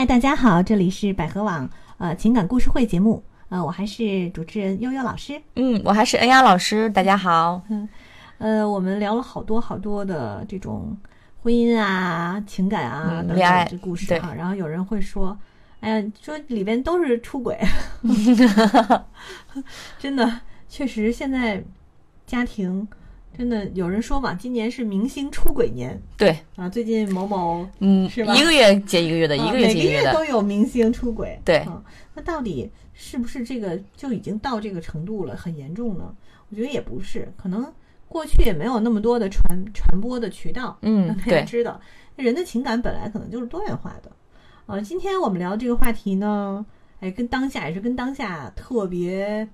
嗨，大家好，这里是百合网呃情感故事会节目，呃，我还是主持人悠悠老师。嗯，我还是恩雅老师，大家好。嗯 呃，我们聊了好多好多的这种婚姻啊、情感啊恋爱这故事对哈、然后有人会说，哎呀，说里边都是出轨，真的，确实现在家庭真的有人说嘛，今年是明星出轨年。对，啊，最近某某嗯，是吧？一个月接一个月的，啊一个月接一个月的，都有明星出轨。对。啊，那到底是不是这个就已经到这个程度了，很严重呢？我觉得也不是，可能过去也没有那么多的传传播的渠道，嗯让大家对。知道。人的情感本来可能就是多元化的。呃，今天我们聊这个话题呢，哎，跟当下也是跟当下特别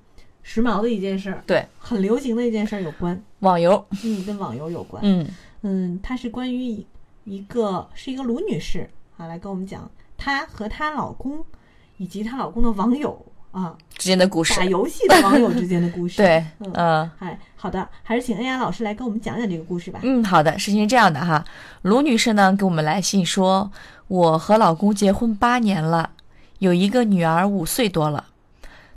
时髦的一件事儿，对，很流行的一件事儿有关，网游，嗯，跟网游有关，嗯嗯，它是关于一个是一个卢女士啊，来跟我们讲她和她老公以及她老公的网友啊，之间的故事打，游戏的网友之间的故 事。对，嗯，嗯哎，好的，还是请恩雅老师来跟我们讲讲这个故事吧。嗯，好的，事情是这样的哈，卢女士呢给我们来信说，我和老公结婚八年了，有一个女儿五岁多了，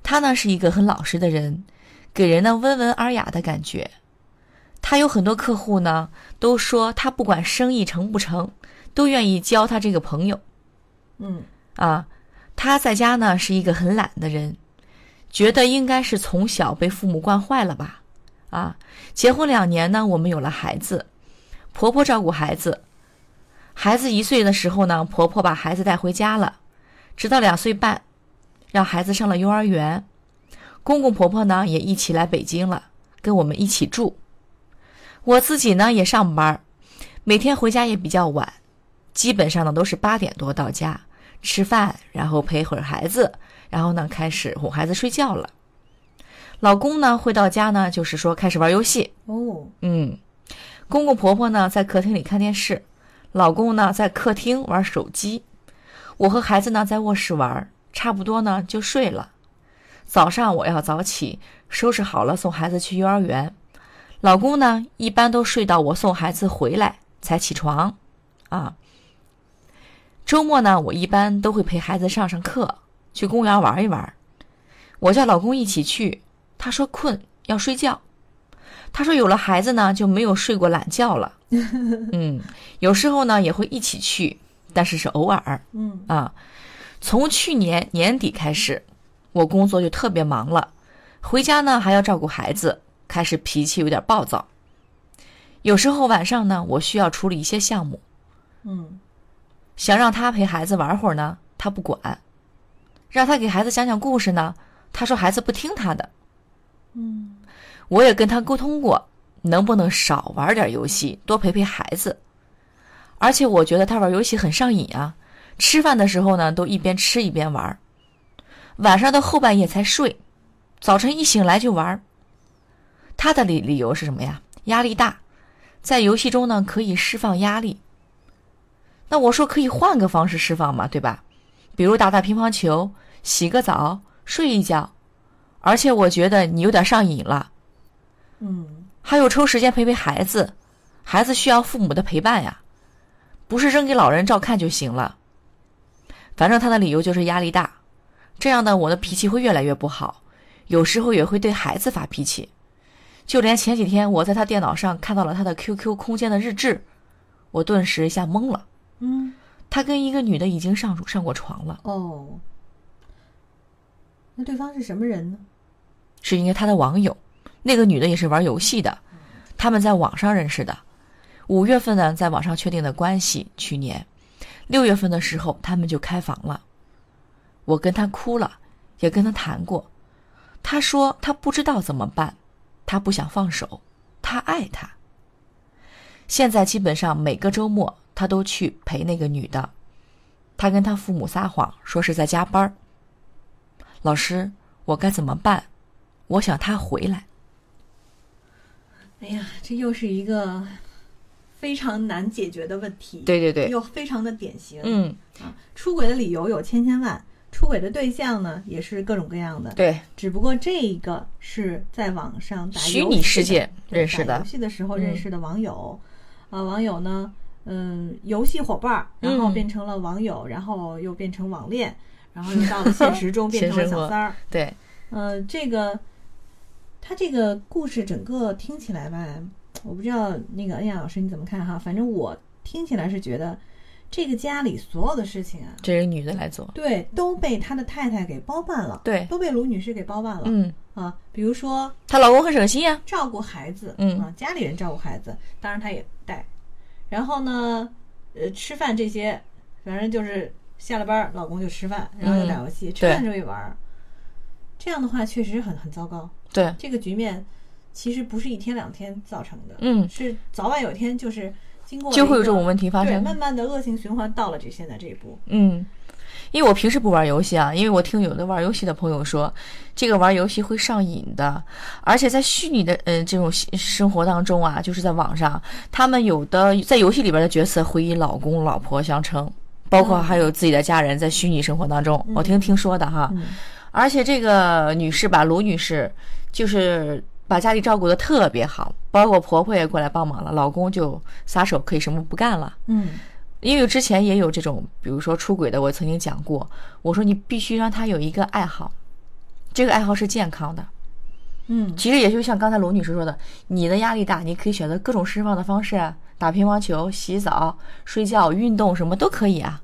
她呢是一个很老实的人，给人呢温文尔雅的感觉。他有很多客户呢，都说他不管生意成不成，都愿意交他这个朋友。嗯啊，他在家呢是一个很懒的人，觉得应该是从小被父母惯坏了吧。啊，结婚两年呢，我们有了孩子，婆婆照顾孩子。孩子一岁的时候呢，婆婆把孩子带回家了，直到两岁半，让孩子上了幼儿园。公公婆婆呢也一起来北京了，跟我们一起住。我自己呢也上班，每天回家也比较晚，基本上呢都是八点多到家。吃饭，然后陪会儿孩子，然后呢开始哄孩子睡觉了。老公呢回到家呢，就是说开始玩游戏。哦，嗯，公公婆婆呢在客厅里看电视，老公呢在客厅玩手机，我和孩子呢在卧室玩，差不多呢就睡了。早上我要早起，收拾好了送孩子去幼儿园。老公呢一般都睡到我送孩子回来才起床，啊。周末呢，我一般都会陪孩子上上课，去公园玩一玩。我叫老公一起去，他说困要睡觉。他说有了孩子呢，就没有睡过懒觉了。嗯，有时候呢也会一起去，但是是偶尔嗯啊。从去年年底开始，我工作就特别忙了，回家呢还要照顾孩子，开始脾气有点暴躁。有时候晚上呢，我需要处理一些项目，嗯想让他陪孩子玩会儿呢，他不管；让他给孩子讲讲故事呢，他说孩子不听他的。嗯我也跟他沟通过，能不能少玩点游戏，多陪陪孩子。而且我觉得他玩游戏很上瘾啊，吃饭的时候呢，都一边吃一边玩，晚上到后半夜才睡，早晨一醒来就玩。他的理理由是什么呀？压力大，在游戏中呢可以释放压力。那我说可以换个方式释放嘛，对吧？比如打打乒乓球，洗个澡，睡一觉。而且我觉得你有点上瘾了。嗯还有抽时间陪陪孩子，孩子需要父母的陪伴呀，不是扔给老人照看就行了。反正他的理由就是压力大，这样呢，我的脾气会越来越不好，有时候也会对孩子发脾气。就连前几天我在他电脑上看到了他的 QQ 空间的日志，我顿时一下懵了。嗯他跟一个女的已经上上过床了，哦，那对方是什么人呢？是因为他的网友，那个女的也是玩游戏的，他们在网上认识的。五月份呢，在网上确定的关系，去年六月份的时候，他们就开房了。我跟他哭了，也跟他谈过，他说他不知道怎么办，他不想放手，他爱他。现在基本上每个周末他都去陪那个女的，他跟他父母撒谎说是在加班。老师，我该怎么办？我想他回来。哎呀，这又是一个非常难解决的问题。对对对，又非常的典型。嗯，啊，出轨的理由有千千万，出轨的对象呢也是各种各样的。对，只不过这个是在网上打虚游戏的拟世界认识的打游戏的时候嗯认识的网友，啊，网友呢，嗯游戏伙伴儿，然后嗯变成了网友，然后又变成网恋，然后又到了现实中 变成了小三儿。对，呃，这个他这个故事整个听起来吧，我不知道那个恩雅老师你怎么看哈，反正我听起来是觉得这个家里所有的事情啊，这是女的来做。对，都被他的太太给包办了，对，都被卢女士给包办了、嗯，啊。比如说她老公很省心呀。照顾孩子，嗯啊，家里人照顾孩子，当然她也带。然后呢，呃，吃饭这些，反正就是下了班儿，老公就吃饭，然后就打游戏，吃对饭就一玩儿。这样的话确实很很糟糕。对，这个局面其实不是一天两天造成的，嗯，是早晚有一天就是经过就会有这种问题发对，生。慢慢的恶性循环到了这现在这一步。嗯，因为我平时不玩游戏啊，因为我听有的玩游戏的朋友说，这个玩游戏会上瘾的，而且在虚拟的呃这种生活当中啊，就是在网上，他们有的在游戏里边的角色会以老公老婆相称，包括嗯还有自己的家人在虚拟生活当中，我听听说的哈。嗯。而且这个女士吧，卢女士就是把家里照顾的特别好，包括婆婆也过来帮忙了，老公就撒手可以什么不干了。嗯因为之前也有这种，比如说出轨的，我曾经讲过，我说你必须让他有一个爱好，这个爱好是健康的。嗯其实也就像刚才罗女士说的，你的压力大，你可以选择各种释放的方式啊，打乒乓球、洗澡、睡觉、运动什么都可以啊。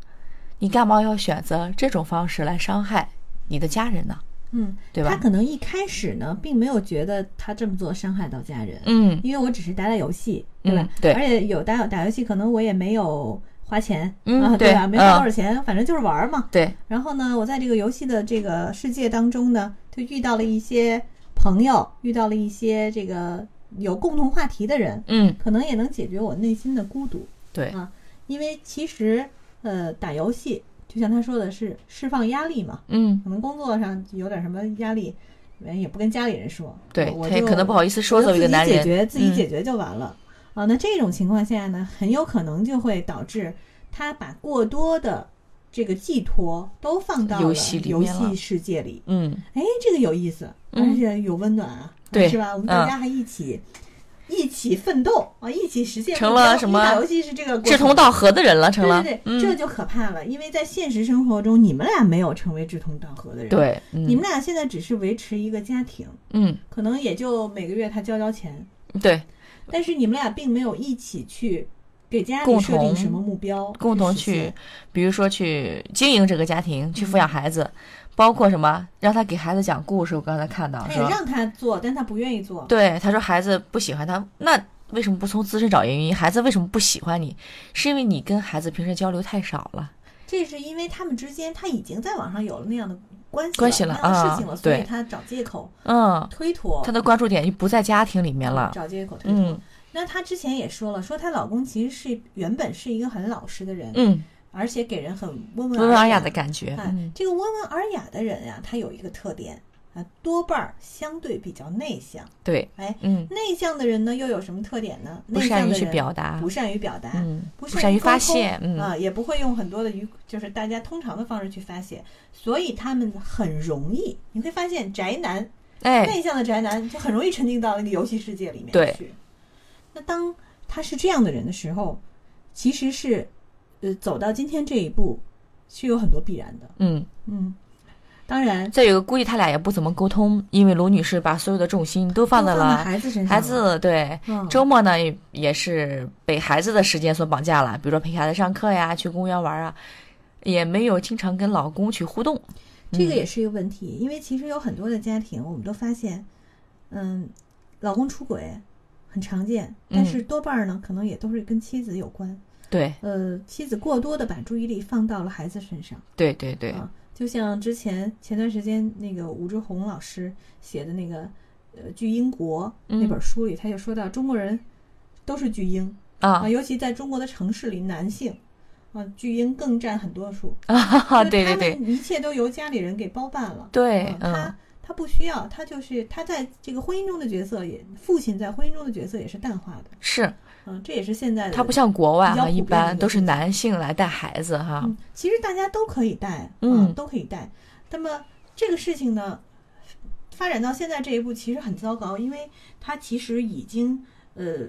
你干嘛要选择这种方式来伤害你的家人呢？嗯，对吧他可能一开始呢，并没有觉得他这么做伤害到家人，嗯，因为我只是打打游戏，对吧？嗯对而且有打打游戏，可能我也没有花钱，嗯啊，对吧？没花嗯多少钱，反正就是玩儿嘛。对，然后呢，我在这个游戏的这个世界当中呢，就遇到了一些朋友，遇到了一些这个有共同话题的人，嗯，可能也能解决我内心的孤独。对，啊，因为其实呃，打游戏就像他说的是释放压力嘛，嗯，可能工作上有点什么压力，人也不跟家里人说，对我就他也可能不好意思说我就作为一个男人自己解决自己嗯解决就完了、啊。那这种情况下呢，很有可能就会导致他把过多的这个寄托都放到了游戏里游戏世界里。嗯，哎，这个有意思，嗯而且有温暖啊，对是吧？我们大家还一起。一起奋斗啊，一起实现成了什么因为打游戏是这个志同道合的人了，成了，对对对，嗯，这就可怕了，因为在现实生活中，你们俩没有成为志同道合的人，，对，嗯。你们俩现在只是维持一个家庭，嗯，可能也就每个月他交交钱，对，但是你们俩并没有一起去给家里共同设定什么目标，共同去，比如说去经营这个家庭，去嗯抚养孩子，包括什么，让他给孩子讲故事。我刚才看到说，他也让他做，但他不愿意做，对，他说孩子不喜欢他，那为什么不从自身找原因？孩子为什么不喜欢你？是因为你跟孩子平时交流太少了。这是因为他们之间他已经在网上有了那样的关系关系了啊事情了，所以对他找借口嗯，推脱，他的关注点就不在家庭里面了。找借口推脱。嗯那她之前也说了，说她老公其实是原本是一个很老实的人，嗯，而且给人很温文温文尔雅雅的感觉。哎，嗯这个温文尔雅的人呀、他有一个特点啊，多半儿相对比较内向。对，哎，嗯，内向的人呢又有什么特点呢？不善于去内向的人表达不，善于表达，嗯，不不善于发泄，嗯啊，也不会用很多的语，就是大家通常的方式去发泄，所以他们很容易，你会发现宅男哎，内向的宅男就很容易沉浸到那个游戏世界里面对去。那当他是这样的人的时候，其实是呃走到今天这一步是有很多必然的。嗯。嗯，当然再有一个，估计他俩也不怎么沟通，因为卢女士把所有的重心都放在了孩子身上，孩子，对，嗯周末呢也也是被孩子的时间所绑架了，比如说陪孩子上课呀，去公园玩啊，也没有经常跟老公去互动。嗯这个也是一个问题，因为其实有很多的家庭，我们都发现，嗯，老公出轨很常见，但嗯是多半儿呢，可能也都是跟妻子有关。对呃，妻子过多的把注意力放到了孩子身上。对对对，啊，就像之前前段时间那个武志红老师写的那个呃《巨婴国》嗯那本书里，他就说到中国人都是巨婴啊，啊尤其在中国的城市里，男性啊巨婴更占很多数。啊，对对对一切都由家里人给包办了。对嗯，他他不需要，他就是他在这个婚姻中的角色也，父亲在婚姻中的角色也是淡化的。是嗯，这也是现在的他不像国外哈，一般都是男性来带孩子哈。嗯，其实大家都可以带，嗯都可以带。那么这个事情呢，发展到现在这一步，其实很糟糕，因为他其实已经呃，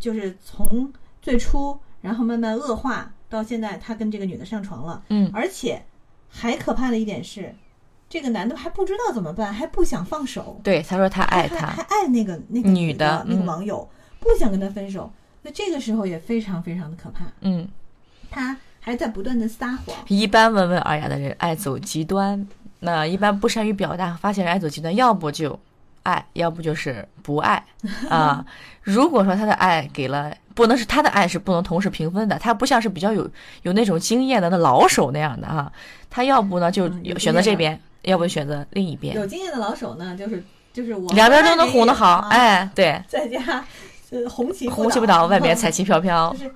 就是从最初，然后慢慢恶化，到现在他跟这个女的上床了，嗯而且还可怕的一点是，这个男的还不知道怎么办，还不想放手，对，他说他爱还还他，爱那个那个女的那个网友，不想跟他分手，那这个时候也非常非常的可怕，嗯，他还在不断的撒谎，一般温文尔雅的人爱走极端，那一般不善于表达，发现人爱走极端，要不就爱，要不就是不爱 啊。如果说他的爱给了，不能是他的爱是不能同时平分的，他不像是比较有有那种经验的那老手那样的啊，他要不呢就选择这边，要不选择另一边，有经验的老手呢，就是就是我两边都能哄得好，啊，哎，对，在家呃红旗红旗不倒，外面 彩旗飘飘就，是，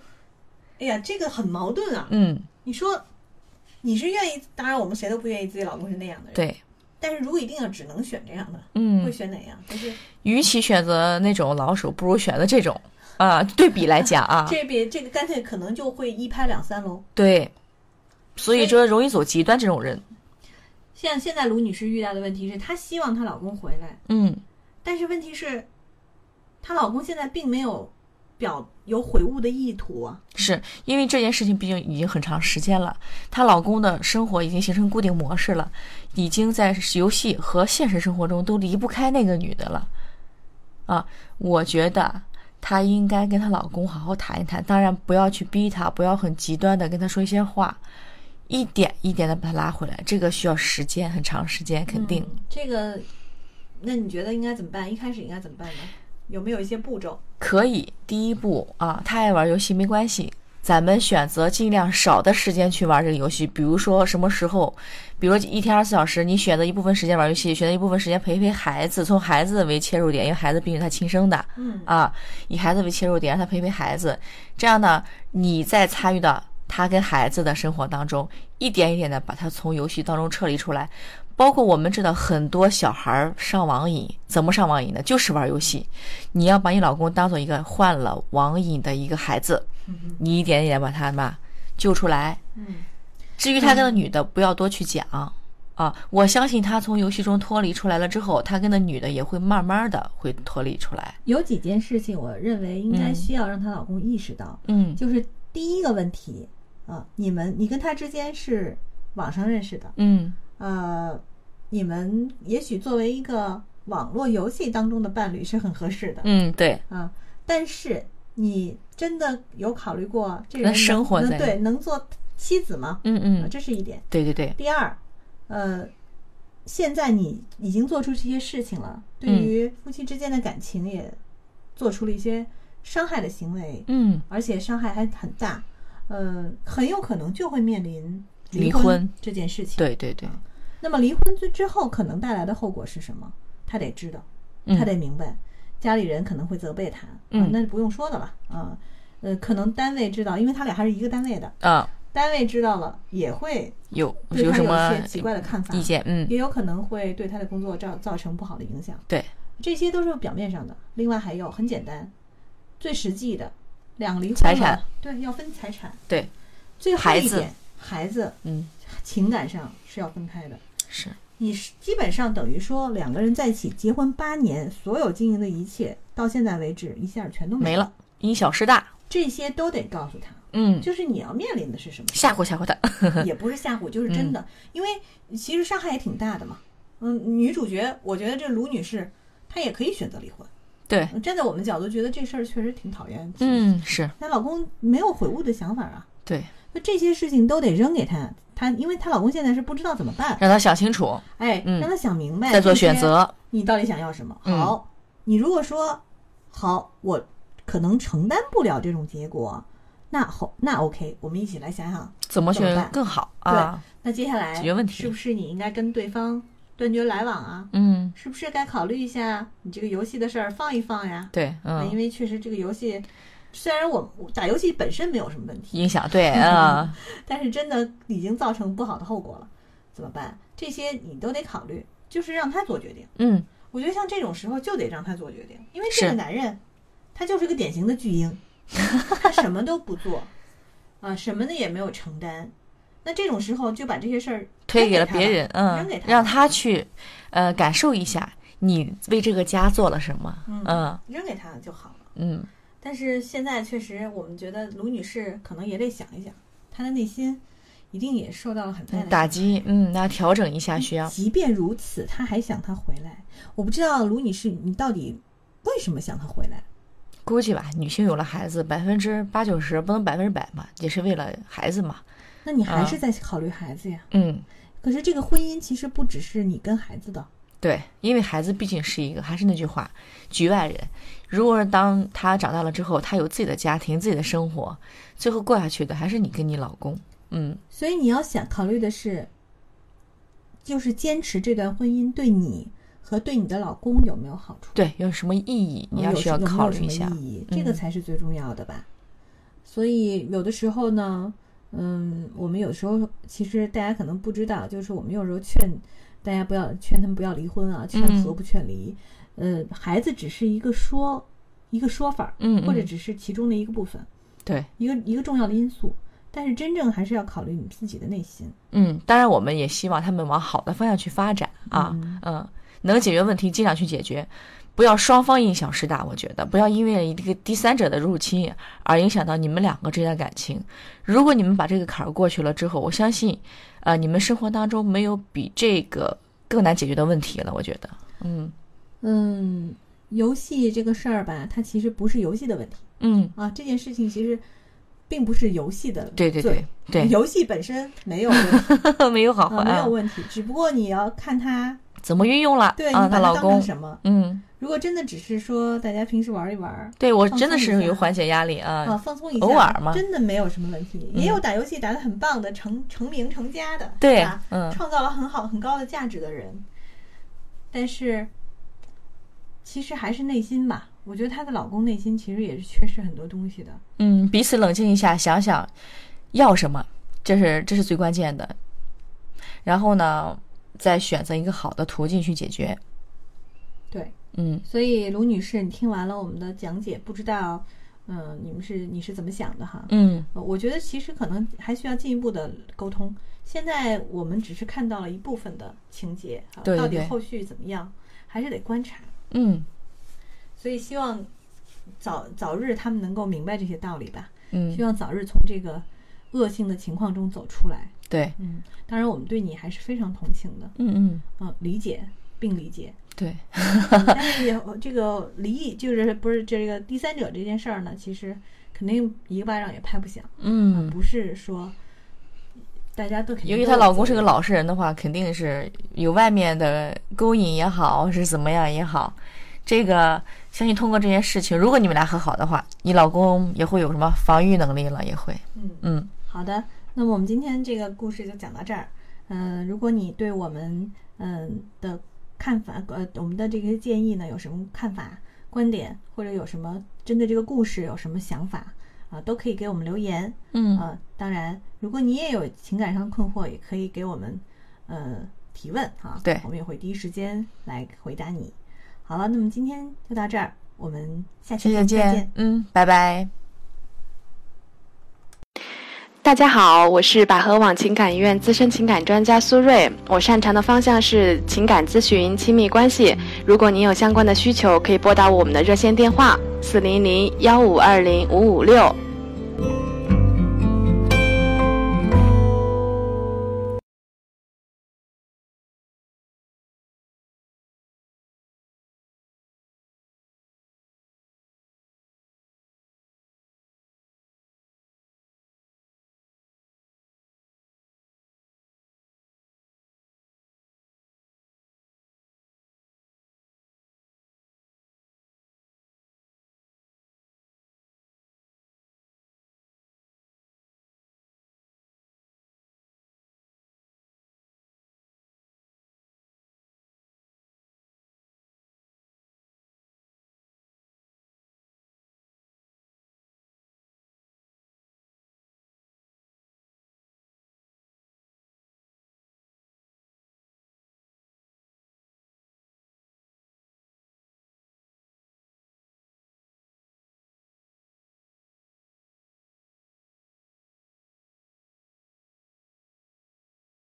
哎呀，这个很矛盾啊。嗯，你说你是愿意，当然我们谁都不愿意自己老公是那样的人，。对，但是如果一定要只能选这样的，嗯会嗯，选哪样？就是与其选择那种老手，不如选择这种啊。对比来讲啊，这边这个干脆可能就会一拍两散喽。对，所以说容易走极端这种人，像现在卢女士遇到的问题是，她希望她老公回来，嗯，但是问题是，她老公现在并没有表有悔悟的意图啊。是因为这件事情毕竟已经很长时间了，她老公的生活已经形成固定模式了，已经在游戏和现实生活中都离不开那个女的了，啊，我觉得。她应该跟她老公好好谈一谈，当然不要去逼他，不要很极端的跟他说一些话，一点一点的把他拉回来，这个需要时间，很长时间，肯定。嗯这个，那你觉得应该怎么办？一开始应该怎么办呢？有没有一些步骤？可以，第一步啊，他爱玩游戏没关系，咱们选择尽量少的时间去玩这个游戏。比如说什么时候，比如一天二十四小时，你选择一部分时间玩游戏，选择一部分时间陪陪孩子，从孩子为切入点，因为孩子毕竟是他亲生的嗯啊，以孩子为切入点，让他陪陪孩子。这样呢，你再参与到他跟孩子的生活当中，一点一点的把他从游戏当中撤离出来。包括我们知道很多小孩儿上网瘾，怎么上网瘾呢？就是玩游戏。你要把你老公当做一个患了网瘾的一个孩子，你一点一点把他嘛救出来。嗯至于他跟那女的，不要多去讲啊。我相信他从游戏中脱离出来了之后，他跟那女的也会慢慢的会脱离出来。有几件事情，我认为应该嗯需要让她老公意识到，嗯就是第一个问题啊，你们你跟他之间是网上认识的，嗯呃，你们也许作为一个网络游戏当中的伴侣是很合适的嗯，对，啊，但是你真的有考虑过这人生活在能对能做妻子吗？啊，嗯嗯，这是一点。对对对，第二，呃，现在你已经做出这些事情了，对嗯于夫妻之间的感情也做出了一些伤害的行为，嗯而且伤害还很大，呃，很有可能就会面临离婚婚这件事情。对对对，那么离婚之之后可能带来的后果是什么？他得知道，嗯他得明白，家里人可能会责备他，嗯啊那不用说的了啊。呃，可能单位知道，因为他俩还是一个单位的，啊，单位知道了也会有对他有什么一些奇怪的看法，意见？嗯，也有可能会对他的工作造造成不好的影响。对，这些都是表面上的。另外还有很简单，最实际的，两个离婚财产，对，要分财产。对，最后一点，孩子嗯，情感上是要分开的。是，你是基本上等于说两个人在一起结婚八年，所有经营的一切到现在为止一下全都了没了，因小失大。这些都得告诉他，嗯，就是你要面临的是什么，吓唬吓唬他。也不是吓唬，就是真的，因为其实伤害也挺大的嘛。嗯，女主角，我觉得这卢女士她也可以选择离婚。对，站在我们角度，觉得这事儿确实挺讨厌。，嗯，是那老公没有悔悟的想法啊，对，那这些事情都得扔给他，他因为她老公现在是不知道怎么办，让他想清楚，哎，嗯让他想明白，再做选。择。你到底想要什么？嗯好，你如果说好，我可能承担不了这种结果，那好，那 OK，我们一起来想想，怎么去怎么办更好啊？那接下来解决问题是不是你应该跟对方断绝来往啊？嗯，是不是该考虑一下你这个游戏的事儿放一放呀？对，嗯因嗯，为确实这个游戏，虽然我我打游戏本身没有什么问题，影响对啊，但是真的已经造成不好的后果了，怎么办？这些你都得考虑，就是让他做决定。嗯，我觉得像这种时候就得让他做决定，因为这个男人他就是个典型的巨婴，他什么都不做，啊，什么的也没有承担。那这种时候就把这些事儿推给了别人，嗯扔给，他让他去，呃，感受一下你为这个家做了什么，嗯嗯扔给他就好了。嗯但是现在确实，我们觉得卢女士可能也得想一想，她的内心一定也受到了很大的打。击，嗯，那调整一下需要。即便如此，她还想他回来。我不知道卢女士，你到底为什么想他回来？估计吧，女性有了孩子，百分之八九十不能百分之百嘛，也是为了孩子嘛。那你还啊是在考虑孩子呀？嗯，可是这个婚姻其实不只是你跟孩子的，对，因为孩子毕竟是一个，还是那句话，局外人。如果是当他长大了之后，他有自己的家庭、自己的生活，最后过下去的还是你跟你老公。嗯，所以你要想考虑的是，就是坚持这段婚姻对你和对你的老公有没有好处？对，有什么意义，你要有需要考虑一下。意义，这个嗯才是最重要的吧。所以有的时候呢，嗯，我们有时候其实大家可能不知道，就是我们有时候劝大家不要劝他们不要离婚啊，劝和嗯不劝离。呃，孩子只是一个说一个说法，嗯，嗯或者只是其中的一个部分，对，一个一个重要的因素。但是真正还是要考虑你自己的内心。嗯，当然我们也希望他们往好的方向去发展啊，嗯嗯，能解决问题尽量去解决，不要双方因小失大。我觉得。不要因为一个第三者的入侵而影响到你们两个之间的感情。如果你们把这个坎儿过去了之后，我相信，呃，你们生活当中没有比这个更难解决的问题了。我觉得，嗯。嗯，游戏这个事儿吧，它其实不是游戏的问题。嗯，啊，这件事情其实并不是游戏的对对对对，游戏本身没有 没有好啊，坏啊没有，问题，只不过你要看他怎么运用了啊？对你把它当她老公，什么。嗯，如果真的只是说大家平时玩一玩对我真的是有缓解压力啊，啊，放松一下，偶尔嘛真的没有什么问题。嗯也有打游戏打得很棒的，成成名成家的，对吧，嗯创造了很好很高的价值的人，但是其实还是内心吧。我觉得她的老公内心其实也是缺失很多东西的。嗯，彼此冷静一下，想想要什么，这是这是最关键的。然后呢，再选择一个好的途径去解决。对，嗯所以卢女士，你听完了我们的讲解，不知道，嗯、你们是你是怎么想的哈？嗯呃我觉得其实可能还需要进一步的沟通。现在我们只是看到了一部分的情节，啊对对对到底后续怎么样，还是得观察。嗯所以希望早早日他们能够明白这些道理吧。嗯希嗯，望早日从这个恶性的情况中走出来。对，嗯，当然我们对你还是非常同情的，嗯嗯嗯、理解并理解。对，嗯但是也这个离异就是不是这个第三者这件事儿呢，其实肯定一个巴掌也拍不响。嗯。不是说大家都肯定由于她老公是个老实人的话，肯定是有外面的勾引也好，是怎么样也好，这个相信通过这件事情，如果你们俩和好的话，你老公也会有什么防御能力了，也会。嗯，嗯好的。那么我们今天这个故事就讲到这儿。嗯、如果你对我们嗯、的看法，呃，我们的这些建议呢有什么看法、观点，或者有什么针对这个故事有什么想法啊、都可以给我们留言嗯啊、当然，如果你也有情感上的困惑，也可以给我们呃提问啊，对我们也会第一时间来回答你。好了，那么今天就到这儿，我们下期再见见。。嗯，拜拜。大家好，我是百合网情感医院资深情感专家苏瑞，我擅长的方向是情感咨询、亲密关系。如果您有相关的需求，可以拨打我们的热线电话四零零幺五二零五五六。